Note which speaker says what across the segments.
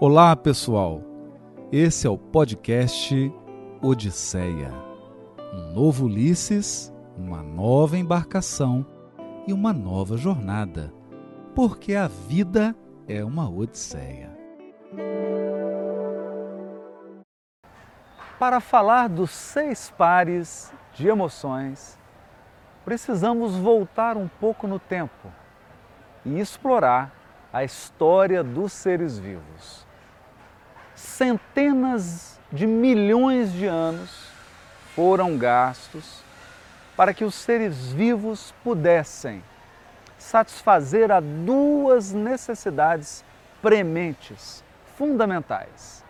Speaker 1: Olá, pessoal. Esse é o podcast Odisseia. Um novo Ulisses, uma nova embarcação e uma nova jornada. Porque a vida é uma odisseia.
Speaker 2: Para falar dos seis pares de emoções, precisamos voltar um pouco no tempo e explorar a história dos seres vivos centenas de milhões de anos foram gastos para que os seres vivos pudessem satisfazer a duas necessidades prementes, fundamentais: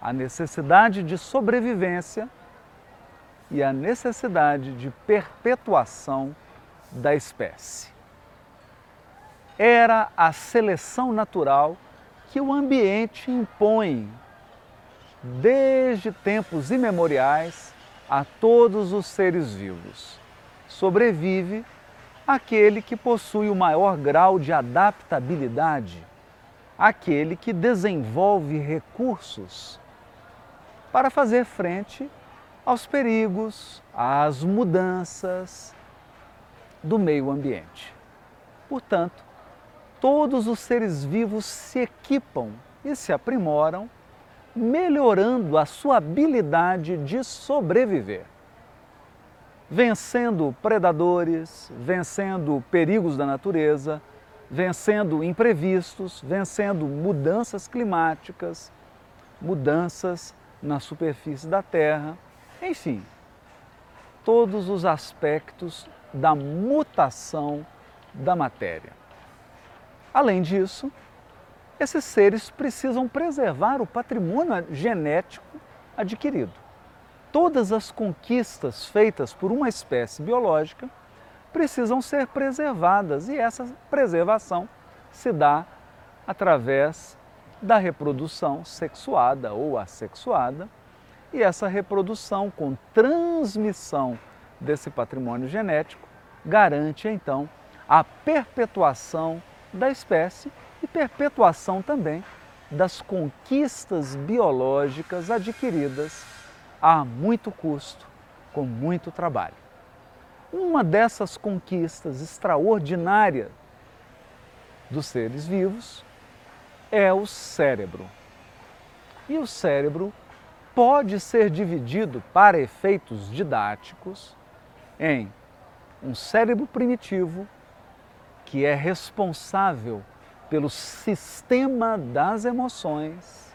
Speaker 2: a necessidade de sobrevivência e a necessidade de perpetuação da espécie. Era a seleção natural que o ambiente impõe desde tempos imemoriais a todos os seres vivos. Sobrevive aquele que possui o maior grau de adaptabilidade, aquele que desenvolve recursos para fazer frente aos perigos, às mudanças do meio ambiente. Portanto, todos os seres vivos se equipam e se aprimoram melhorando a sua habilidade de sobreviver. Vencendo predadores, vencendo perigos da natureza, vencendo imprevistos, vencendo mudanças climáticas, mudanças na superfície da Terra, enfim, todos os aspectos da mutação da matéria. Além disso, esses seres precisam preservar o patrimônio genético adquirido. Todas as conquistas feitas por uma espécie biológica precisam ser preservadas e essa preservação se dá através da reprodução sexuada ou assexuada, e essa reprodução com transmissão desse patrimônio genético garante então a perpetuação da espécie e perpetuação também das conquistas biológicas adquiridas a muito custo, com muito trabalho. Uma dessas conquistas extraordinárias dos seres vivos é o cérebro. E o cérebro pode ser dividido para efeitos didáticos em um cérebro primitivo que é responsável pelo sistema das emoções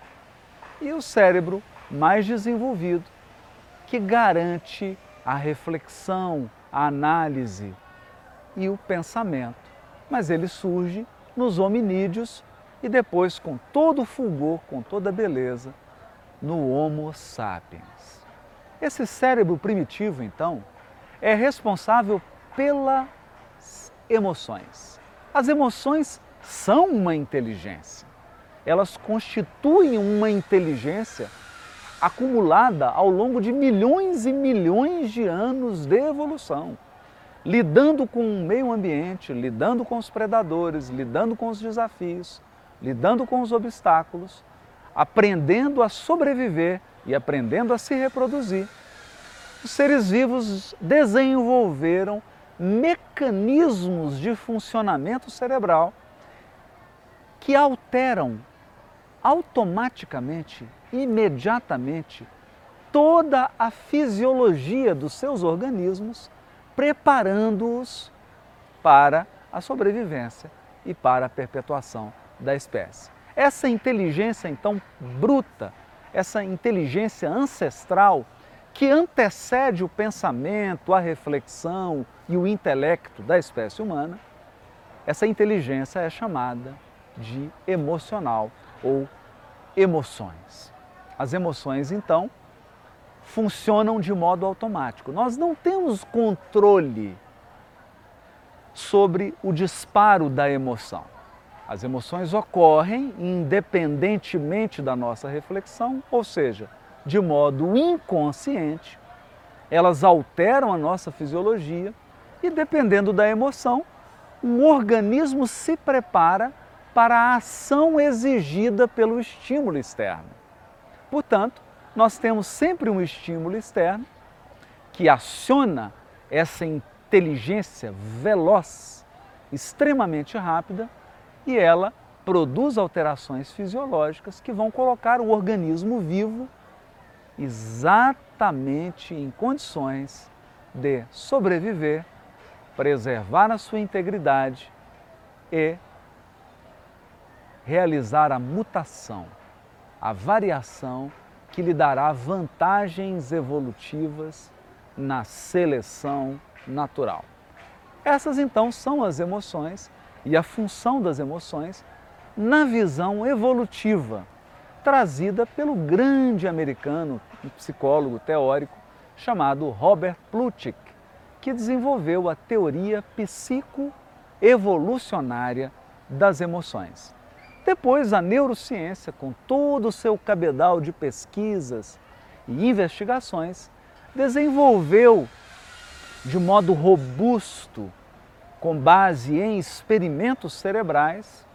Speaker 2: e o cérebro mais desenvolvido que garante a reflexão, a análise e o pensamento. Mas ele surge nos hominídeos e depois, com todo o fulgor, com toda a beleza, no Homo sapiens. Esse cérebro primitivo, então, é responsável pelas emoções. As emoções são uma inteligência. Elas constituem uma inteligência acumulada ao longo de milhões e milhões de anos de evolução, lidando com o meio ambiente, lidando com os predadores, lidando com os desafios, lidando com os obstáculos, aprendendo a sobreviver e aprendendo a se reproduzir. Os seres vivos desenvolveram mecanismos de funcionamento cerebral que alteram automaticamente, imediatamente, toda a fisiologia dos seus organismos, preparando-os para a sobrevivência e para a perpetuação da espécie. Essa inteligência então bruta, essa inteligência ancestral que antecede o pensamento, a reflexão e o intelecto da espécie humana, essa inteligência é chamada de emocional ou emoções. As emoções, então, funcionam de modo automático. Nós não temos controle sobre o disparo da emoção. As emoções ocorrem independentemente da nossa reflexão, ou seja, de modo inconsciente, elas alteram a nossa fisiologia e, dependendo da emoção, o organismo se prepara para a ação exigida pelo estímulo externo. Portanto, nós temos sempre um estímulo externo que aciona essa inteligência veloz, extremamente rápida, e ela produz alterações fisiológicas que vão colocar o organismo vivo exatamente em condições de sobreviver, preservar a sua integridade e realizar a mutação, a variação que lhe dará vantagens evolutivas na seleção natural. Essas então são as emoções e a função das emoções na visão evolutiva trazida pelo grande americano, psicólogo teórico chamado Robert Plutchik, que desenvolveu a teoria psicoevolucionária das emoções. Depois, a neurociência, com todo o seu cabedal de pesquisas e investigações, desenvolveu de modo robusto, com base em experimentos cerebrais,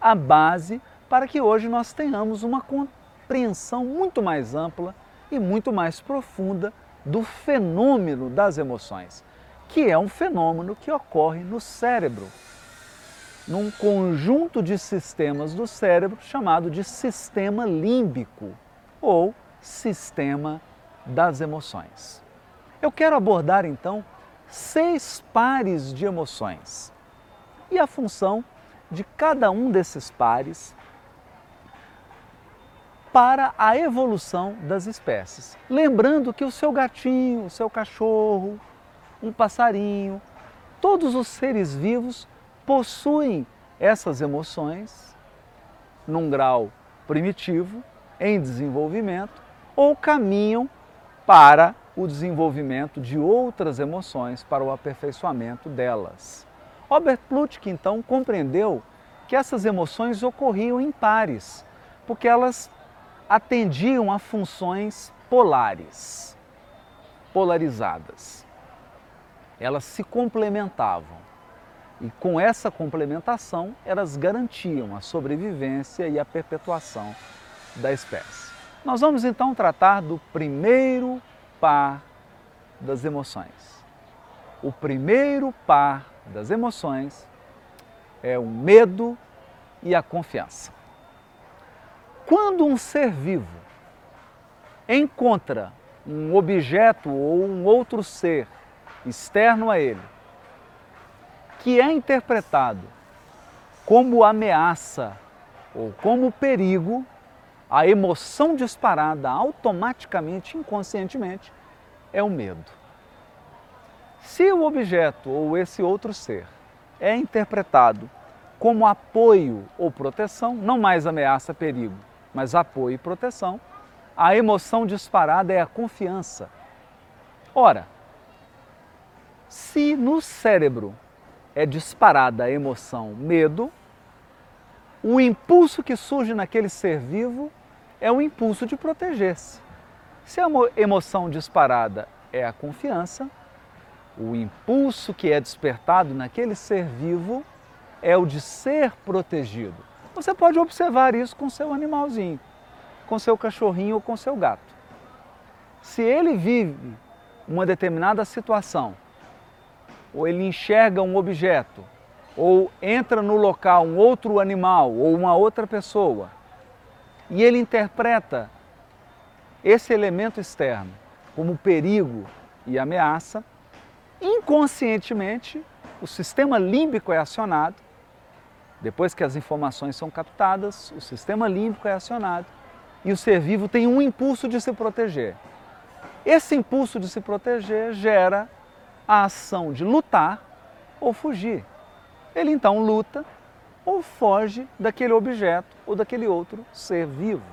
Speaker 2: a base para que hoje nós tenhamos uma compreensão muito mais ampla e muito mais profunda do fenômeno das emoções, que é um fenômeno que ocorre no cérebro, num conjunto de sistemas do cérebro chamado de sistema límbico ou sistema das emoções. Eu quero abordar então seis pares de emoções e a função de cada um desses pares para a evolução das espécies. Lembrando que o seu gatinho, o seu cachorro, um passarinho, todos os seres vivos possuem essas emoções num grau primitivo, em desenvolvimento, ou caminham para o desenvolvimento de outras emoções, para o aperfeiçoamento delas. Robert Plutchik, então, compreendeu que essas emoções ocorriam em pares, porque elas atendiam a funções polares, polarizadas. Elas se complementavam. E com essa complementação, elas garantiam a sobrevivência e a perpetuação da espécie. Nós vamos então tratar do primeiro par das emoções. O primeiro par das emoções é o medo e a confiança. Quando um ser vivo encontra um objeto ou um outro ser externo a ele, que é interpretado como ameaça ou como perigo, a emoção disparada automaticamente, inconscientemente, é o medo. Se o objeto ou esse outro ser é interpretado como apoio ou proteção, não mais ameaça, perigo, mas apoio e proteção, a emoção disparada é a confiança. Ora, se no cérebro é disparada a emoção medo, o impulso que surge naquele ser vivo é o impulso de proteger-se. Se a emoção disparada é a confiança, o impulso que é despertado naquele ser vivo é o de ser protegido. Você pode observar isso com seu animalzinho, com seu cachorrinho ou com seu gato. Se ele vive uma determinada situação, ou ele enxerga um objeto, ou entra no local um outro animal ou uma outra pessoa, e ele interpreta esse elemento externo como perigo e ameaça, inconscientemente o sistema límbico é acionado depois que as informações são captadas, o sistema límbico é acionado e o ser vivo tem um impulso de se proteger. Esse impulso de se proteger gera a ação de lutar ou fugir. Ele então luta ou foge daquele objeto ou daquele outro ser vivo.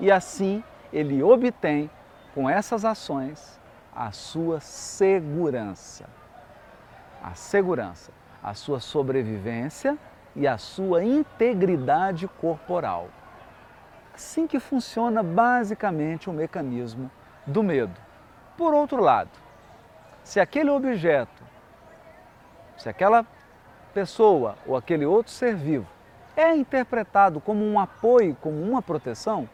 Speaker 2: E assim ele obtém, com essas ações, a sua segurança. A segurança, a sua sobrevivência e a sua integridade corporal. Assim que funciona basicamente o mecanismo do medo. Por outro lado, se aquele objeto, se aquela pessoa ou aquele outro ser vivo é interpretado como um apoio, como uma proteção,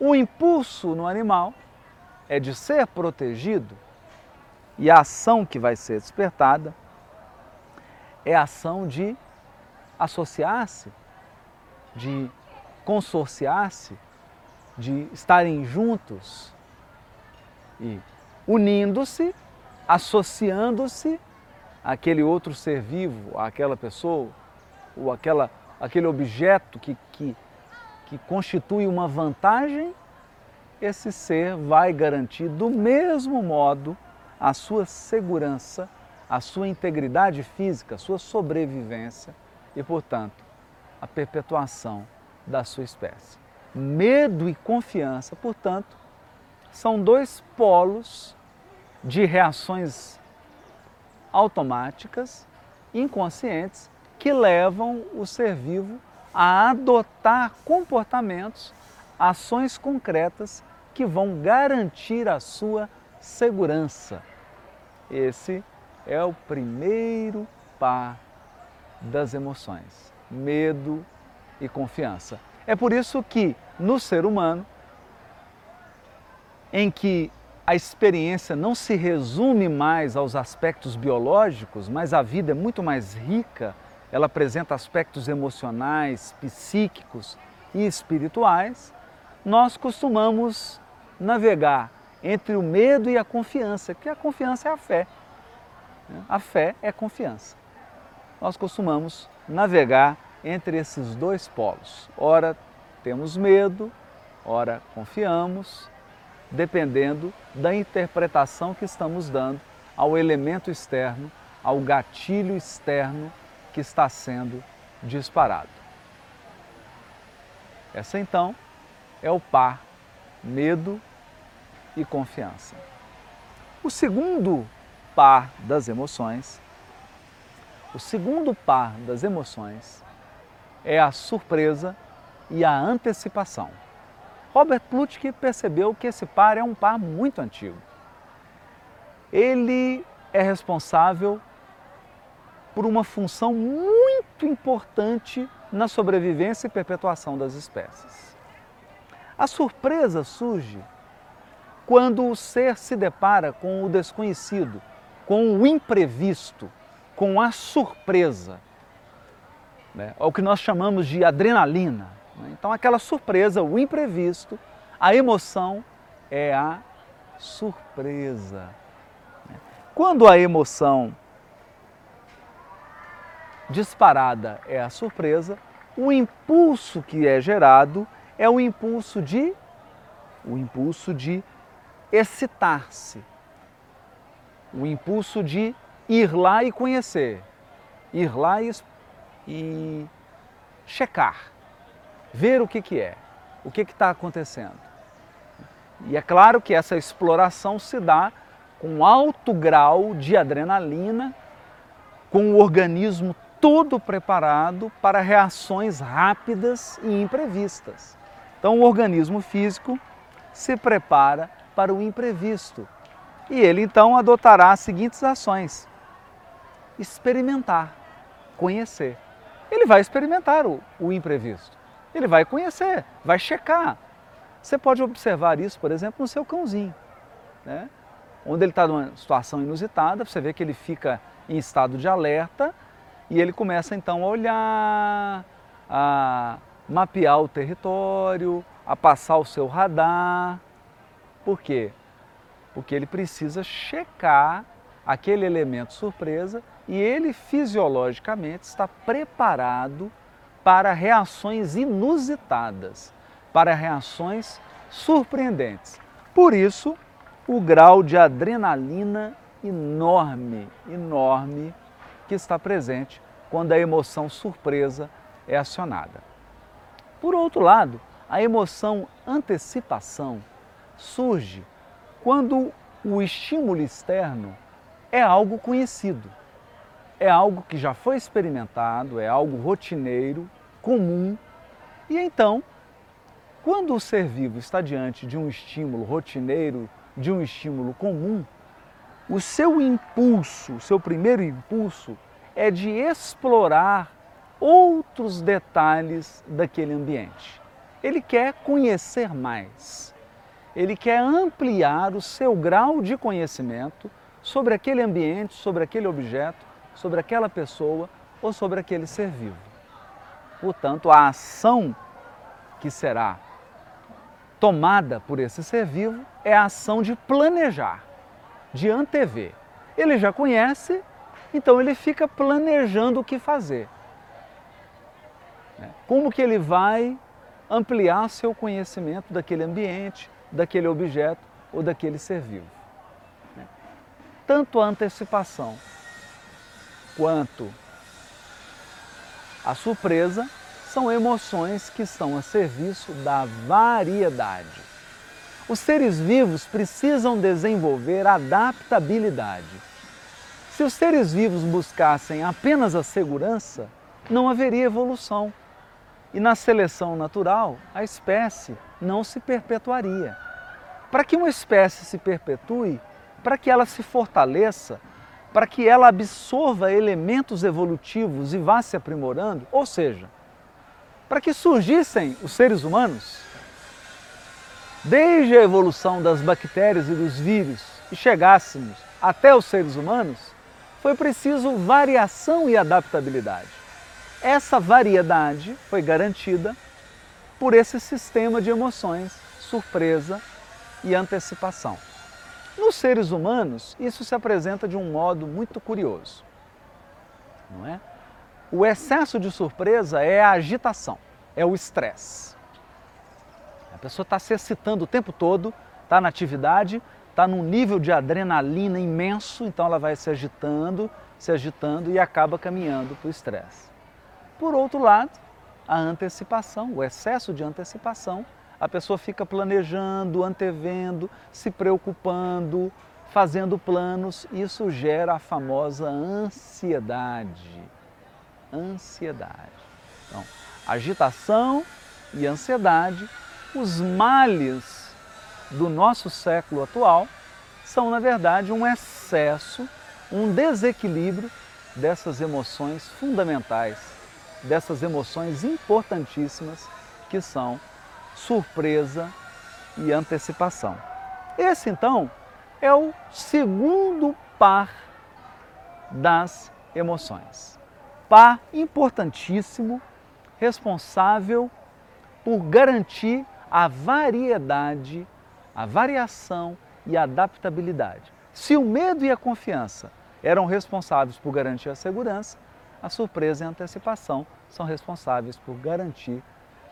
Speaker 2: o impulso no animal é de ser protegido e a ação que vai ser despertada é a ação de associar-se, de consorciar-se, de estarem juntos e unindo-se, associando-se àquele outro ser vivo, àquela pessoa, ou aquela, aquele objeto que, que, que constitui uma vantagem, esse ser vai garantir do mesmo modo a sua segurança, a sua integridade física, a sua sobrevivência e, portanto, a perpetuação da sua espécie. Medo e confiança, portanto, são dois polos de reações automáticas, inconscientes, que levam o ser vivo a adotar comportamentos, ações concretas que vão garantir a sua segurança. Esse é o primeiro par das emoções: medo e confiança. É por isso que no ser humano, em que a experiência não se resume mais aos aspectos biológicos, mas a vida é muito mais rica, ela apresenta aspectos emocionais, psíquicos e espirituais, nós costumamos navegar entre o medo e a confiança, que a confiança é a fé. A fé é confiança. Nós costumamos navegar entre esses dois polos. Ora temos medo, ora confiamos, dependendo da interpretação que estamos dando ao elemento externo, ao gatilho externo que está sendo disparado. Essa então é o par medo e confiança. O segundo par das emoções, o segundo par das emoções é a surpresa e a antecipação. Robert Plutchik percebeu que esse par é um par muito antigo. Ele é responsável por uma função muito importante na sobrevivência e perpetuação das espécies. A surpresa surge quando o ser se depara com o desconhecido, com o imprevisto, com a surpresa, né? É o que nós chamamos de adrenalina. Né? Então, aquela surpresa, o imprevisto, a emoção é a surpresa. Né? Quando a emoção disparada é a surpresa, o impulso que é gerado é o impulso de o impulso de excitar-se, o impulso de ir lá e conhecer, ir lá e, e checar, ver o que, que é, o que está acontecendo. E é claro que essa exploração se dá com alto grau de adrenalina, com o organismo todo preparado para reações rápidas e imprevistas. Então, o organismo físico se prepara para o imprevisto. E ele então adotará as seguintes ações: experimentar, conhecer. Ele vai experimentar o, o imprevisto. Ele vai conhecer, vai checar. Você pode observar isso, por exemplo, no seu cãozinho. Né? Onde ele está numa situação inusitada, você vê que ele fica em estado de alerta e ele começa então a olhar, a mapear o território, a passar o seu radar. Por quê? Porque ele precisa checar aquele elemento surpresa e ele fisiologicamente está preparado para reações inusitadas, para reações surpreendentes. Por isso, o grau de adrenalina enorme, enorme que está presente quando a emoção surpresa é acionada. Por outro lado, a emoção antecipação surge quando o estímulo externo é algo conhecido, é algo que já foi experimentado, é algo rotineiro, comum. E então, quando o ser vivo está diante de um estímulo rotineiro, de um estímulo comum, o seu impulso, o seu primeiro impulso é de explorar outros detalhes daquele ambiente. Ele quer conhecer mais. Ele quer ampliar o seu grau de conhecimento sobre aquele ambiente, sobre aquele objeto, sobre aquela pessoa ou sobre aquele ser vivo. Portanto, a ação que será tomada por esse ser vivo é a ação de planejar, de antever. Ele já conhece, então ele fica planejando o que fazer. Né? Como que ele vai ampliar seu conhecimento daquele ambiente, daquele objeto ou daquele ser vivo. Né? Tanto a antecipação quanto a surpresa são emoções que estão a serviço da variedade. Os seres vivos precisam desenvolver adaptabilidade. Se os seres vivos buscassem apenas a segurança, não haveria evolução. E na seleção natural, a espécie não se perpetuaria. Para que uma espécie se perpetue, para que ela se fortaleça, para que ela absorva elementos evolutivos e vá se aprimorando, ou seja, para que surgissem os seres humanos, desde a evolução das bactérias e dos vírus e chegássemos até os seres humanos, foi preciso variação e adaptabilidade. Essa variedade foi garantida por esse sistema de emoções, surpresa e antecipação. Nos seres humanos, isso se apresenta de um modo muito curioso. Não é? O excesso de surpresa é a agitação, é o estresse. A pessoa está se excitando o tempo todo, está na atividade, está num nível de adrenalina imenso, então ela vai se agitando, se agitando e acaba caminhando para o estresse. Por outro lado, a antecipação, o excesso de antecipação, a pessoa fica planejando, antevendo, se preocupando, fazendo planos, isso gera a famosa ansiedade. Ansiedade. Então, agitação e ansiedade, os males do nosso século atual são, na verdade, um excesso, um desequilíbrio dessas emoções fundamentais dessas emoções importantíssimas que são surpresa e antecipação. Esse então é o segundo par das emoções. Par importantíssimo, responsável por garantir a variedade, a variação e a adaptabilidade. Se o medo e a confiança eram responsáveis por garantir a segurança, a surpresa e a antecipação são responsáveis por garantir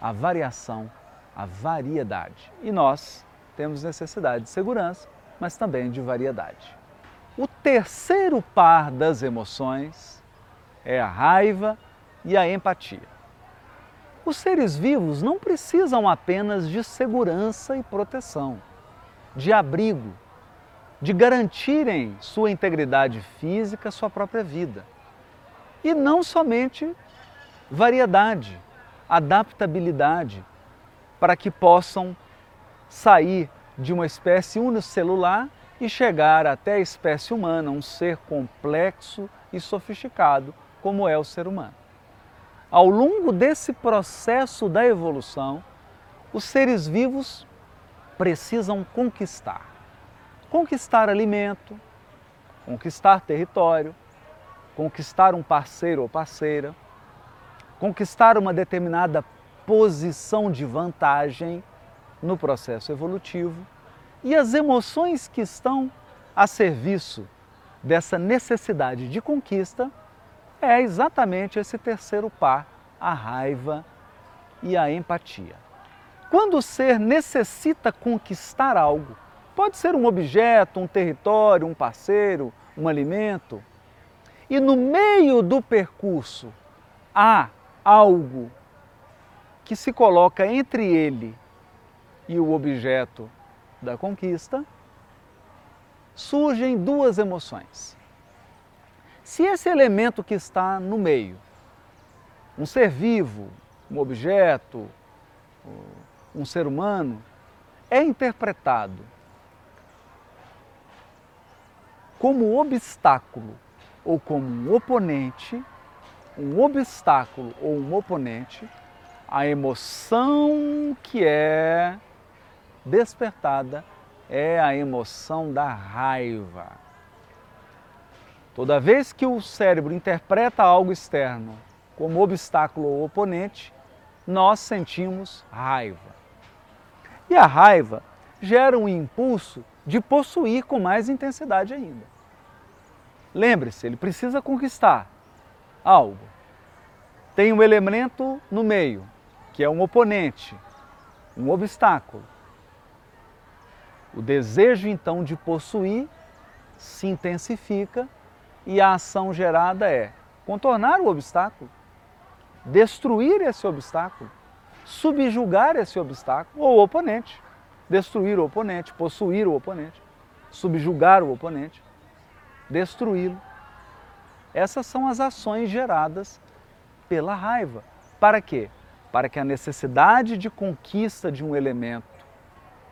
Speaker 2: a variação, a variedade. E nós temos necessidade de segurança, mas também de variedade. O terceiro par das emoções é a raiva e a empatia. Os seres vivos não precisam apenas de segurança e proteção, de abrigo, de garantirem sua integridade física, sua própria vida. E não somente variedade, adaptabilidade, para que possam sair de uma espécie unicelular e chegar até a espécie humana, um ser complexo e sofisticado como é o ser humano. Ao longo desse processo da evolução, os seres vivos precisam conquistar. Conquistar alimento, conquistar território, conquistar um parceiro ou parceira, conquistar uma determinada posição de vantagem no processo evolutivo e as emoções que estão a serviço dessa necessidade de conquista é exatamente esse terceiro par, a raiva e a empatia. Quando o ser necessita conquistar algo, pode ser um objeto, um território, um parceiro, um alimento, e no meio do percurso há algo que se coloca entre ele e o objeto da conquista, surgem duas emoções. Se esse elemento que está no meio, um ser vivo, um objeto, um ser humano, é interpretado como obstáculo ou como um oponente, um obstáculo ou um oponente, a emoção que é despertada é a emoção da raiva. Toda vez que o cérebro interpreta algo externo como obstáculo ou oponente, nós sentimos raiva. E a raiva gera um impulso de possuir com mais intensidade ainda. Lembre-se, ele precisa conquistar algo. Tem um elemento no meio, que é um oponente, um obstáculo. O desejo então de possuir se intensifica e a ação gerada é contornar o obstáculo, destruir esse obstáculo, subjugar esse obstáculo ou o oponente, destruir o oponente, possuir o oponente, subjugar o oponente, destruí-lo. Essas são as ações geradas pela raiva. Para quê? Para que a necessidade de conquista de um elemento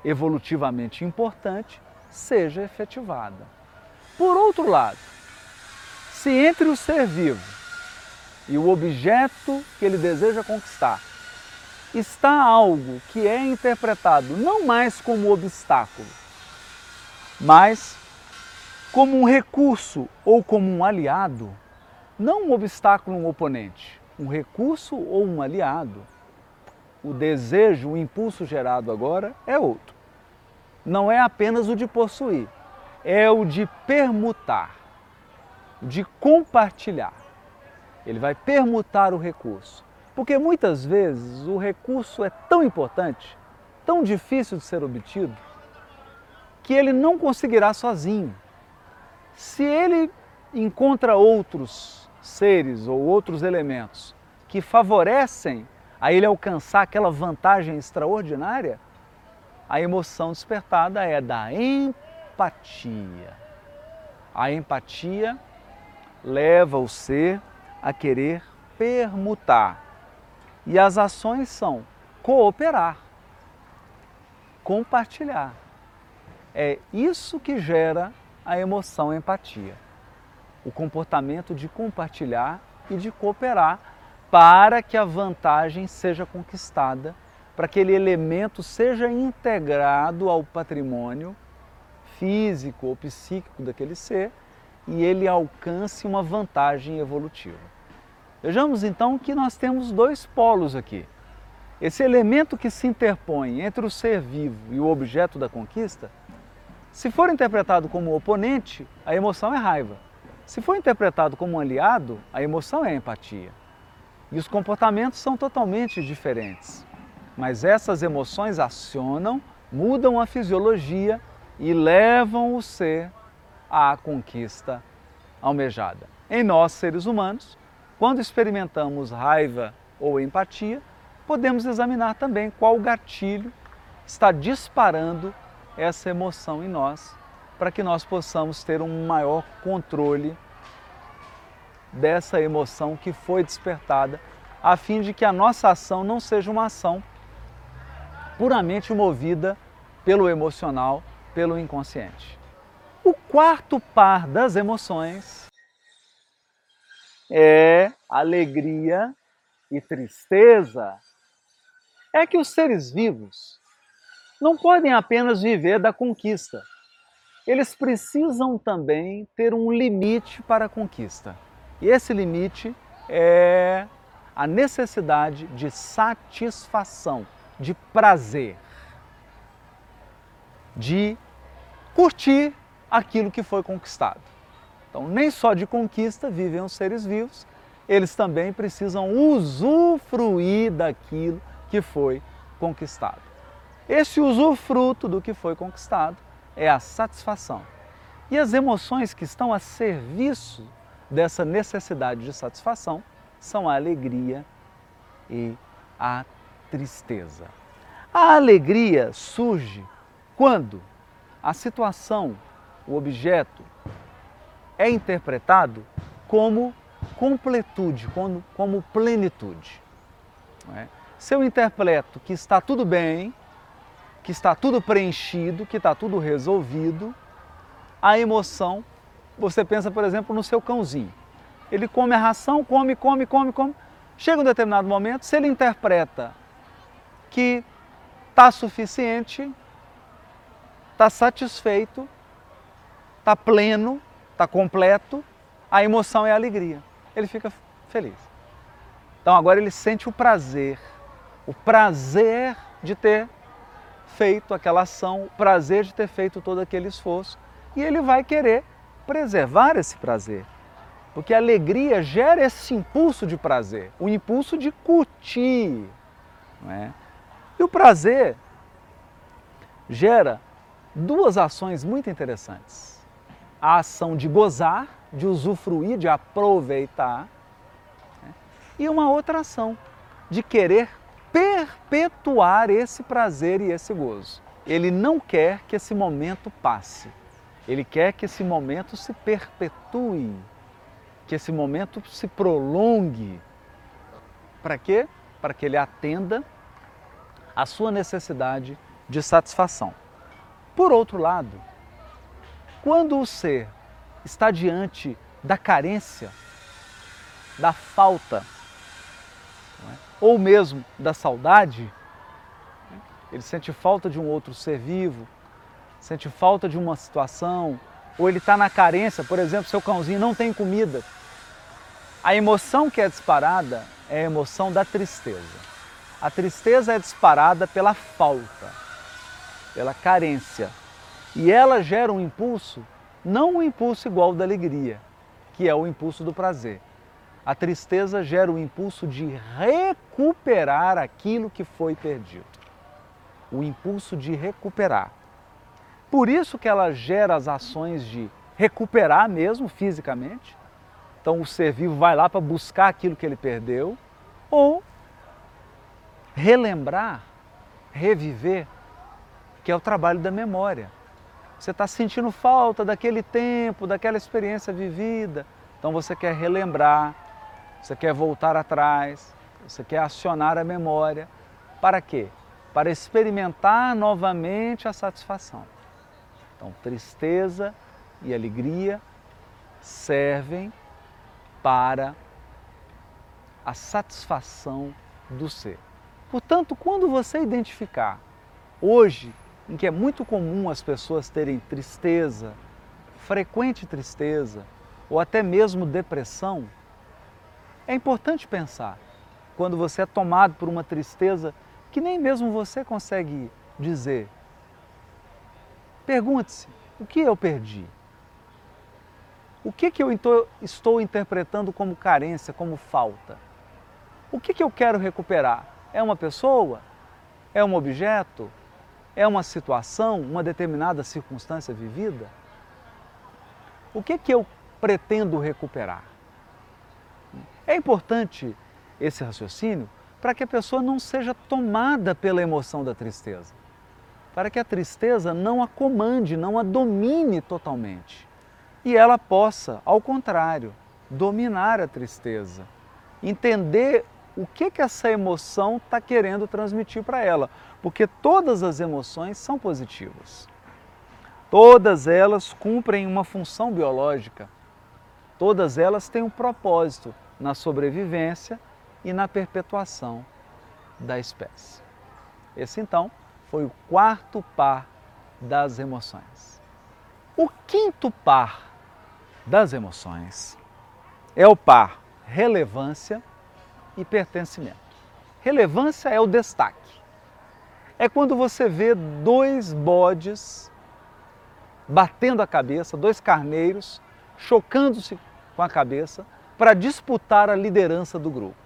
Speaker 2: evolutivamente importante seja efetivada. Por outro lado, se entre o ser vivo e o objeto que ele deseja conquistar está algo que é interpretado não mais como obstáculo, mas como um recurso ou como um aliado, não um obstáculo, um oponente, um recurso ou um aliado. O desejo, o impulso gerado agora é outro. Não é apenas o de possuir, é o de permutar, de compartilhar. Ele vai permutar o recurso. Porque muitas vezes o recurso é tão importante, tão difícil de ser obtido, que ele não conseguirá sozinho. Se ele encontra outros seres ou outros elementos que favorecem a ele alcançar aquela vantagem extraordinária, a emoção despertada é da empatia. A empatia leva o ser a querer permutar. E as ações são cooperar, compartilhar. É isso que gera a emoção empatia. O comportamento de compartilhar e de cooperar para que a vantagem seja conquistada, para que aquele elemento seja integrado ao patrimônio físico ou psíquico daquele ser e ele alcance uma vantagem evolutiva. Vejamos então que nós temos dois polos aqui. Esse elemento que se interpõe entre o ser vivo e o objeto da conquista se for interpretado como oponente, a emoção é raiva. Se for interpretado como aliado, a emoção é empatia. E os comportamentos são totalmente diferentes. Mas essas emoções acionam, mudam a fisiologia e levam o ser à conquista almejada. Em nós, seres humanos, quando experimentamos raiva ou empatia, podemos examinar também qual gatilho está disparando essa emoção em nós, para que nós possamos ter um maior controle dessa emoção que foi despertada, a fim de que a nossa ação não seja uma ação puramente movida pelo emocional, pelo inconsciente. O quarto par das emoções é alegria e tristeza. É que os seres vivos não podem apenas viver da conquista. Eles precisam também ter um limite para a conquista. E esse limite é a necessidade de satisfação, de prazer, de curtir aquilo que foi conquistado. Então, nem só de conquista vivem os seres vivos, eles também precisam usufruir daquilo que foi conquistado. Esse usufruto do que foi conquistado é a satisfação. E as emoções que estão a serviço dessa necessidade de satisfação são a alegria e a tristeza. A alegria surge quando a situação, o objeto, é interpretado como completude, como, como plenitude. É? Se eu interpreto que está tudo bem, que está tudo preenchido, que está tudo resolvido, a emoção, você pensa, por exemplo, no seu cãozinho. Ele come a ração, come, come, come, come. Chega um determinado momento, se ele interpreta que está suficiente, está satisfeito, está pleno, está completo, a emoção é a alegria. Ele fica feliz. Então agora ele sente o prazer, o prazer de ter feito aquela ação, o prazer de ter feito todo aquele esforço. E ele vai querer preservar esse prazer. Porque a alegria gera esse impulso de prazer, o impulso de curtir. É? E o prazer gera duas ações muito interessantes. A ação de gozar, de usufruir, de aproveitar, né? e uma outra ação de querer perpetuar esse prazer e esse gozo. Ele não quer que esse momento passe. Ele quer que esse momento se perpetue, que esse momento se prolongue. Para quê? Para que ele atenda a sua necessidade de satisfação. Por outro lado, quando o ser está diante da carência, da falta, é? ou mesmo da saudade, ele sente falta de um outro ser vivo, sente falta de uma situação, ou ele está na carência, por exemplo, seu cãozinho não tem comida. A emoção que é disparada é a emoção da tristeza. A tristeza é disparada pela falta, pela carência. E ela gera um impulso, não um impulso igual da alegria, que é o impulso do prazer. A tristeza gera o impulso de recuperar aquilo que foi perdido. O impulso de recuperar. Por isso que ela gera as ações de recuperar mesmo fisicamente. Então o ser vivo vai lá para buscar aquilo que ele perdeu, ou relembrar, reviver, que é o trabalho da memória. Você está sentindo falta daquele tempo, daquela experiência vivida, então você quer relembrar, você quer voltar atrás, você quer acionar a memória. Para quê? Para experimentar novamente a satisfação. Então, tristeza e alegria servem para a satisfação do ser. Portanto, quando você identificar hoje, em que é muito comum as pessoas terem tristeza, frequente tristeza ou até mesmo depressão, é importante pensar quando você é tomado por uma tristeza que nem mesmo você consegue dizer. Pergunte-se: o que eu perdi? O que, que eu estou interpretando como carência, como falta? O que, que eu quero recuperar? É uma pessoa? É um objeto? É uma situação, uma determinada circunstância vivida? O que, que eu pretendo recuperar? É importante esse raciocínio para que a pessoa não seja tomada pela emoção da tristeza, para que a tristeza não a comande, não a domine totalmente e ela possa, ao contrário, dominar a tristeza, entender o que, que essa emoção está querendo transmitir para ela, porque todas as emoções são positivas. Todas elas cumprem uma função biológica, todas elas têm um propósito na sobrevivência e na perpetuação da espécie. Esse então foi o quarto par das emoções. O quinto par das emoções é o par relevância e pertencimento. Relevância é o destaque. É quando você vê dois bodes batendo a cabeça, dois carneiros chocando-se com a cabeça para disputar a liderança do grupo.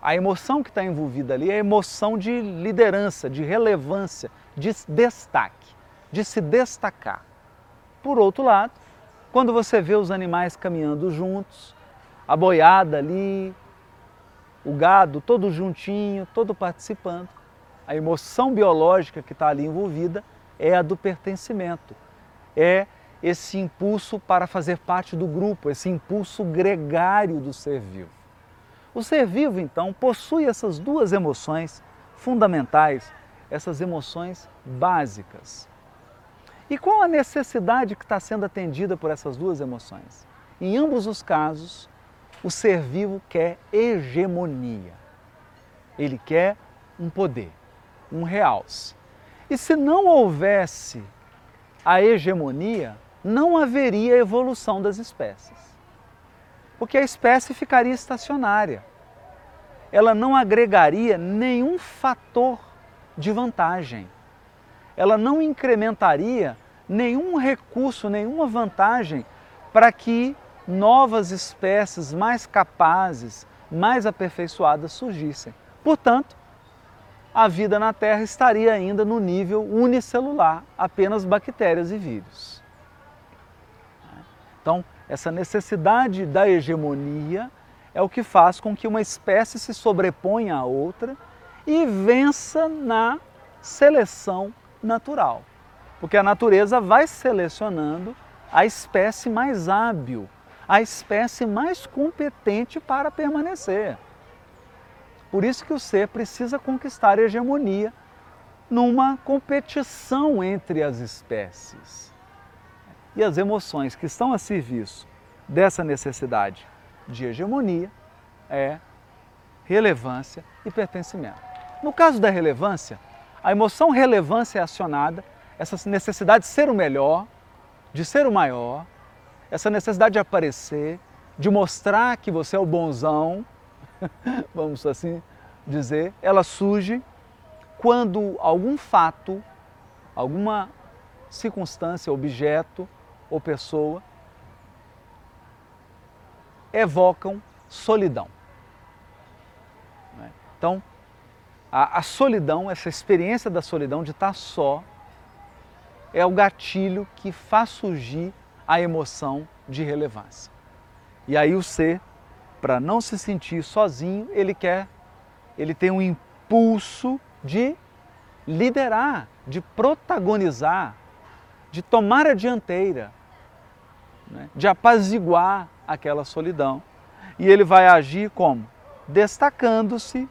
Speaker 2: A emoção que está envolvida ali é a emoção de liderança, de relevância, de destaque, de se destacar. Por outro lado, quando você vê os animais caminhando juntos, a boiada ali, o gado todo juntinho, todo participando. A emoção biológica que está ali envolvida é a do pertencimento, é esse impulso para fazer parte do grupo, esse impulso gregário do ser vivo. O ser vivo, então, possui essas duas emoções fundamentais, essas emoções básicas. E qual a necessidade que está sendo atendida por essas duas emoções? Em ambos os casos, o ser vivo quer hegemonia. Ele quer um poder, um realce. E se não houvesse a hegemonia, não haveria evolução das espécies. Porque a espécie ficaria estacionária. Ela não agregaria nenhum fator de vantagem. Ela não incrementaria nenhum recurso, nenhuma vantagem para que novas espécies mais capazes, mais aperfeiçoadas surgissem. Portanto, a vida na Terra estaria ainda no nível unicelular, apenas bactérias e vírus. Então, essa necessidade da hegemonia é o que faz com que uma espécie se sobreponha à outra e vença na seleção natural. Porque a natureza vai selecionando a espécie mais hábil, a espécie mais competente para permanecer. Por isso que o ser precisa conquistar a hegemonia numa competição entre as espécies. E as emoções que estão a serviço dessa necessidade de hegemonia é relevância e pertencimento. No caso da relevância, a emoção relevância é acionada, essa necessidade de ser o melhor, de ser o maior, essa necessidade de aparecer, de mostrar que você é o bonzão, vamos assim dizer, ela surge quando algum fato, alguma circunstância, objeto ou pessoa evocam solidão. Né? Então, a, a, solidão, essa experiência da solidão, de estar só, é o gatilho que faz surgir a emoção de relevância. E aí o ser, para não se sentir sozinho, ele quer, ele tem um impulso de liderar, de protagonizar, de tomar a dianteira, né? de apaziguar aquela solidão. E ele vai agir como? Destacando-se,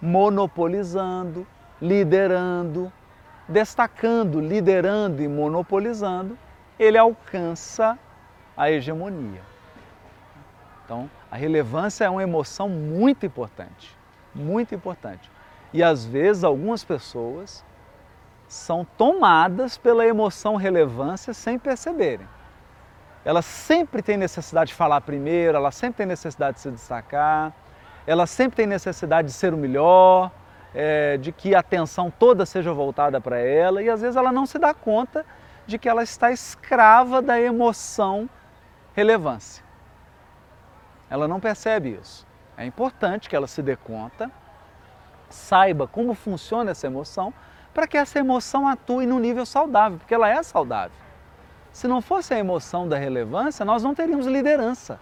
Speaker 2: monopolizando, liderando, destacando, liderando e monopolizando ele alcança a hegemonia. Então, a relevância é uma emoção muito importante, muito importante. E às vezes algumas pessoas são tomadas pela emoção relevância sem perceberem. Elas sempre têm necessidade de falar primeiro, elas sempre têm necessidade de se destacar, elas sempre têm necessidade de ser o melhor, é, de que a atenção toda seja voltada para ela, e às vezes ela não se dá conta de que ela está escrava da emoção relevância. Ela não percebe isso. É importante que ela se dê conta, saiba como funciona essa emoção, para que essa emoção atue no nível saudável, porque ela é saudável. Se não fosse a emoção da relevância, nós não teríamos liderança.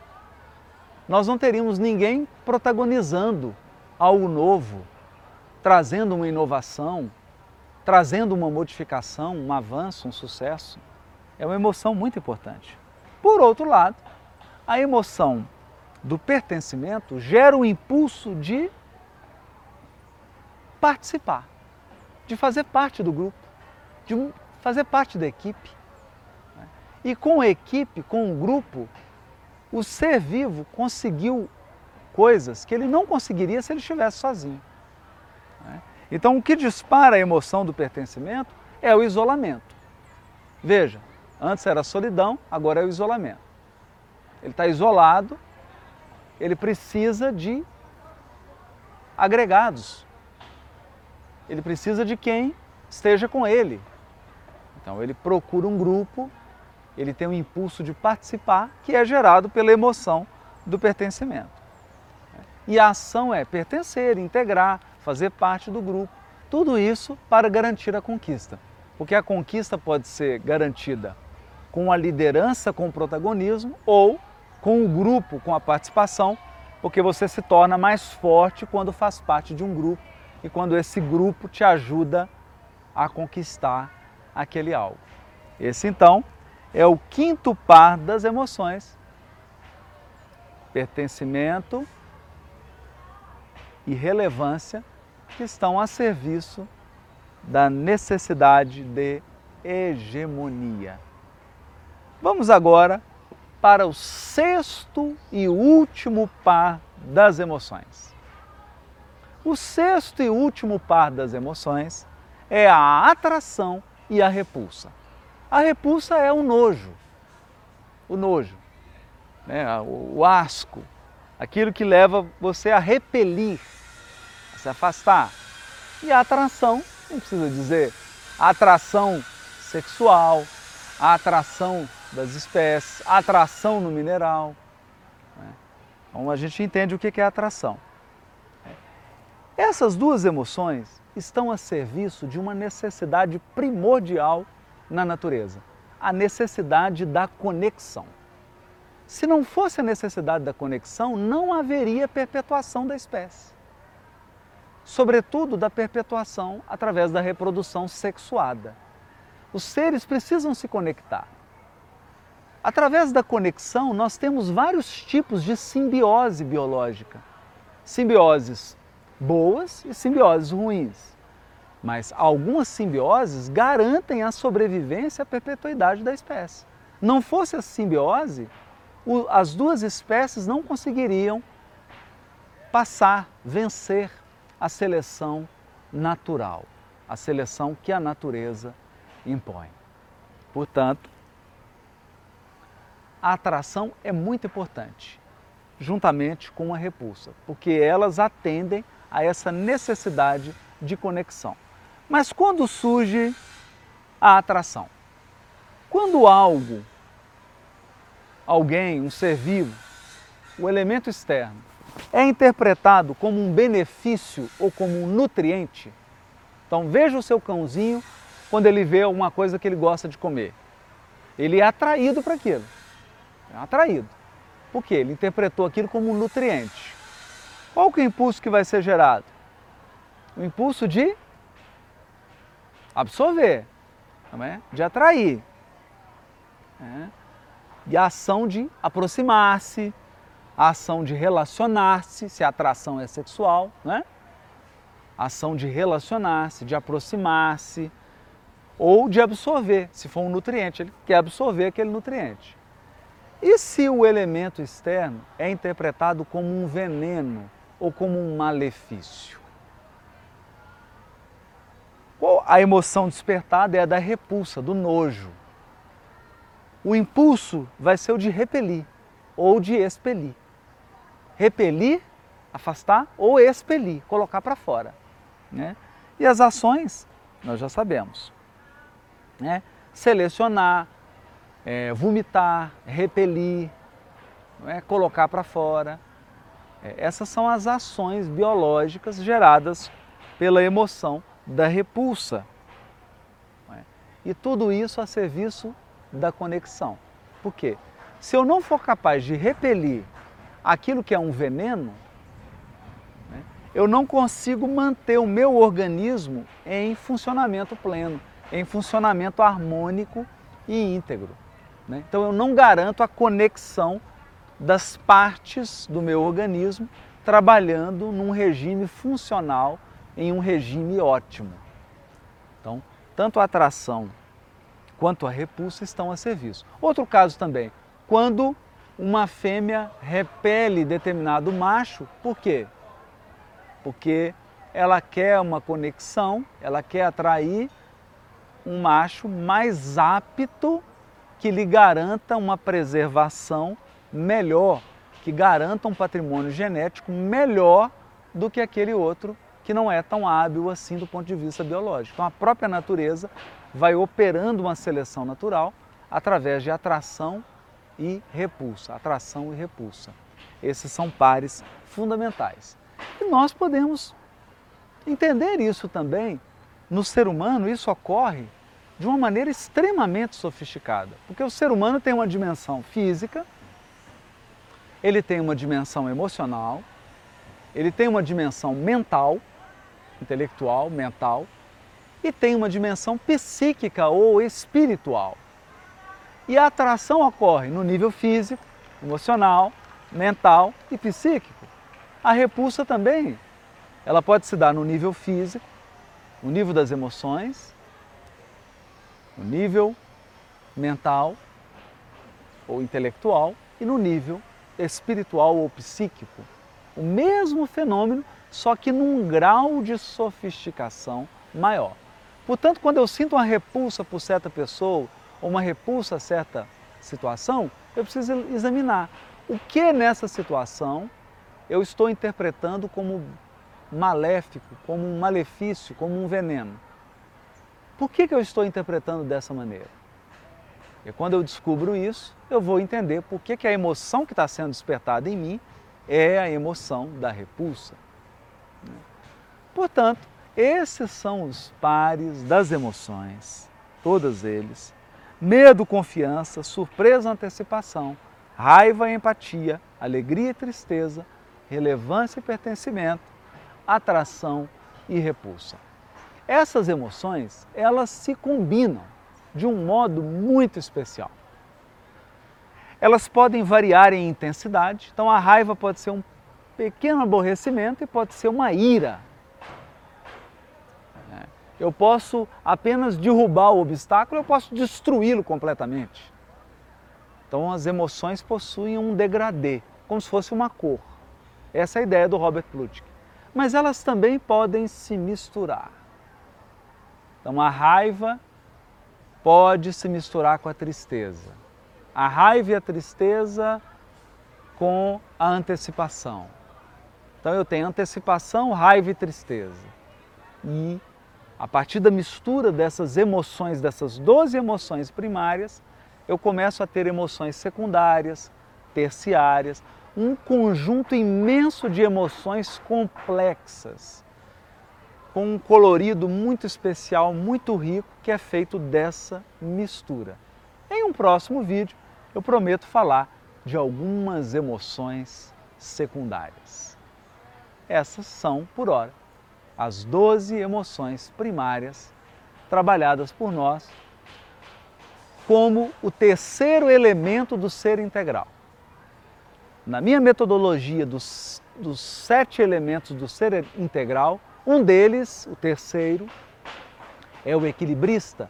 Speaker 2: Nós não teríamos ninguém protagonizando algo novo, trazendo uma inovação, trazendo uma modificação, um avanço, um sucesso. É uma emoção muito importante. Por outro lado, a emoção do pertencimento gera o impulso de participar, de fazer parte do grupo, de fazer parte da equipe. E com a equipe, com o grupo, o ser vivo conseguiu coisas que ele não conseguiria se ele estivesse sozinho. Então, o que dispara a emoção do pertencimento é o isolamento. Veja, antes era solidão, agora é o isolamento. Ele está isolado, ele precisa de agregados. Ele precisa de quem esteja com ele. Então, ele procura um grupo, ele tem um impulso de participar que é gerado pela emoção do pertencimento. E a ação é pertencer, integrar, fazer parte do grupo. Tudo isso para garantir a conquista. Porque a conquista pode ser garantida com a liderança, com o protagonismo, ou com o grupo, com a participação, porque você se torna mais forte quando faz parte de um grupo e quando esse grupo te ajuda a conquistar aquele algo. Esse então é o quinto par das emoções: pertencimento e relevância que estão a serviço da necessidade de hegemonia. Vamos agora para o sexto e último par das emoções. O sexto e último par das emoções é a atração e a repulsa. A repulsa é o nojo, o nojo, né? o asco, aquilo que leva você a repelir, a se afastar. E a atração, não precisa dizer, a atração sexual, a atração das espécies, a atração no mineral. Né? Então a gente entende o que é atração. Essas duas emoções estão a serviço de uma necessidade primordial na natureza, a necessidade da conexão. Se não fosse a necessidade da conexão, não haveria perpetuação da espécie. Sobretudo da perpetuação através da reprodução sexuada. Os seres precisam se conectar. Através da conexão, nós temos vários tipos de simbiose biológica. Simbioses boas e simbioses ruins. Mas algumas simbioses garantem a sobrevivência e a perpetuidade da espécie. Não fosse a simbiose, as duas espécies não conseguiriam passar, vencer a seleção natural, a seleção que a natureza impõe. Portanto, a atração é muito importante, juntamente com a repulsa, porque elas atendem a essa necessidade de conexão. Mas quando surge a atração? Quando algo, alguém, um ser vivo, o elemento externo, é interpretado como um benefício ou como um nutriente, então veja o seu cãozinho quando ele vê alguma coisa que ele gosta de comer. Ele é atraído para aquilo. É atraído. Por quê? Ele interpretou aquilo como um nutriente. Qual que é o impulso que vai ser gerado? O impulso de absorver, é? de atrair. É? E a ação de aproximar-se, a ação de relacionar-se, se a atração é sexual, né? a ação de relacionar-se, de aproximar-se, ou de absorver, se for um nutriente, ele quer absorver aquele nutriente. E se o elemento externo é interpretado como um veneno ou como um malefício? A emoção despertada é a da repulsa, do nojo. O impulso vai ser o de repelir ou de expelir. Repelir, afastar ou expelir, colocar para fora. Né? E as ações, nós já sabemos né? selecionar, é, vomitar, repelir, é? colocar para fora. É, essas são as ações biológicas geradas pela emoção da repulsa. É? E tudo isso a serviço da conexão. Por quê? Se eu não for capaz de repelir aquilo que é um veneno, né, eu não consigo manter o meu organismo em funcionamento pleno em funcionamento harmônico e íntegro. Né? Então eu não garanto a conexão das partes do meu organismo trabalhando num regime funcional, em um regime ótimo. Então, tanto a atração quanto a repulsa estão a serviço. Outro caso também, quando uma fêmea repele determinado macho, por quê? Porque ela quer uma conexão, ela quer atrair um macho mais apto que lhe garanta uma preservação melhor, que garanta um patrimônio genético melhor do que aquele outro que não é tão hábil assim do ponto de vista biológico. Então a própria natureza vai operando uma seleção natural através de atração e repulsa, atração e repulsa. Esses são pares fundamentais. E nós podemos entender isso também no ser humano isso ocorre de uma maneira extremamente sofisticada, porque o ser humano tem uma dimensão física, ele tem uma dimensão emocional, ele tem uma dimensão mental, intelectual, mental, e tem uma dimensão psíquica ou espiritual. E a atração ocorre no nível físico, emocional, mental e psíquico. A repulsa também, ela pode se dar no nível físico, o nível das emoções, no nível mental ou intelectual e no nível espiritual ou psíquico. O mesmo fenômeno, só que num grau de sofisticação maior. Portanto, quando eu sinto uma repulsa por certa pessoa ou uma repulsa a certa situação, eu preciso examinar o que nessa situação eu estou interpretando como maléfico, como um malefício, como um veneno. Por que, que eu estou interpretando dessa maneira? E quando eu descubro isso, eu vou entender por que, que a emoção que está sendo despertada em mim é a emoção da repulsa. Portanto, esses são os pares das emoções, todos eles. Medo, confiança, surpresa, antecipação, raiva empatia, alegria e tristeza, relevância e pertencimento, atração e repulsa. Essas emoções, elas se combinam de um modo muito especial. Elas podem variar em intensidade, então a raiva pode ser um pequeno aborrecimento e pode ser uma ira. É. Eu posso apenas derrubar o obstáculo, eu posso destruí-lo completamente. Então as emoções possuem um degradê, como se fosse uma cor. Essa é a ideia do Robert Plutchik. Mas elas também podem se misturar. Então a raiva pode se misturar com a tristeza. A raiva e a tristeza com a antecipação. Então eu tenho antecipação, raiva e tristeza. E a partir da mistura dessas emoções, dessas 12 emoções primárias, eu começo a ter emoções secundárias, terciárias, um conjunto imenso de emoções complexas, com um colorido muito especial, muito rico, que é feito dessa mistura. Em um próximo vídeo, eu prometo falar de algumas emoções secundárias. Essas são, por hora, as 12 emoções primárias trabalhadas por nós como o terceiro elemento do ser integral. Na minha metodologia dos, dos sete elementos do ser integral, um deles, o terceiro, é o equilibrista,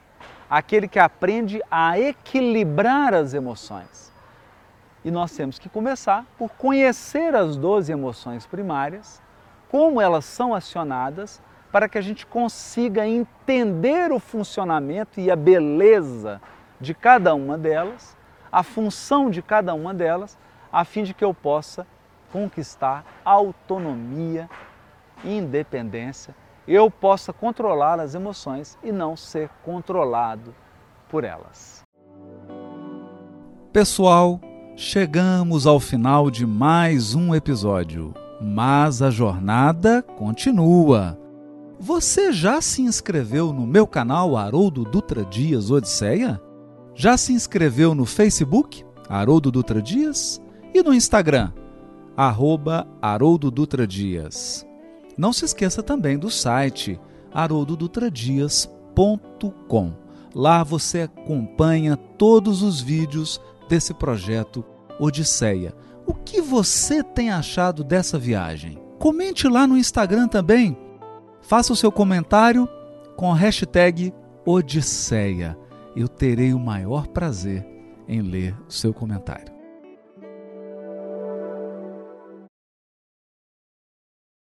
Speaker 2: aquele que aprende a equilibrar as emoções. E nós temos que começar por conhecer as 12 emoções primárias, como elas são acionadas, para que a gente consiga entender o funcionamento e a beleza de cada uma delas, a função de cada uma delas, a fim de que eu possa conquistar autonomia, independência, eu possa controlar as emoções e não ser controlado por elas.
Speaker 1: Pessoal, chegamos ao final de mais um episódio, mas a jornada continua. Você já se inscreveu no meu canal Haroldo Dutra Dias Odisseia? Já se inscreveu no Facebook Haroldo Dutra Dias? e no Instagram, arroba Haroldo Dutra Dias. Não se esqueça também do site haroldodutradias.com. Lá você acompanha todos os vídeos desse projeto Odisseia. O que você tem achado dessa viagem? Comente lá no Instagram também. Faça o seu comentário com a hashtag Odisseia. Eu terei o maior prazer em ler o seu comentário.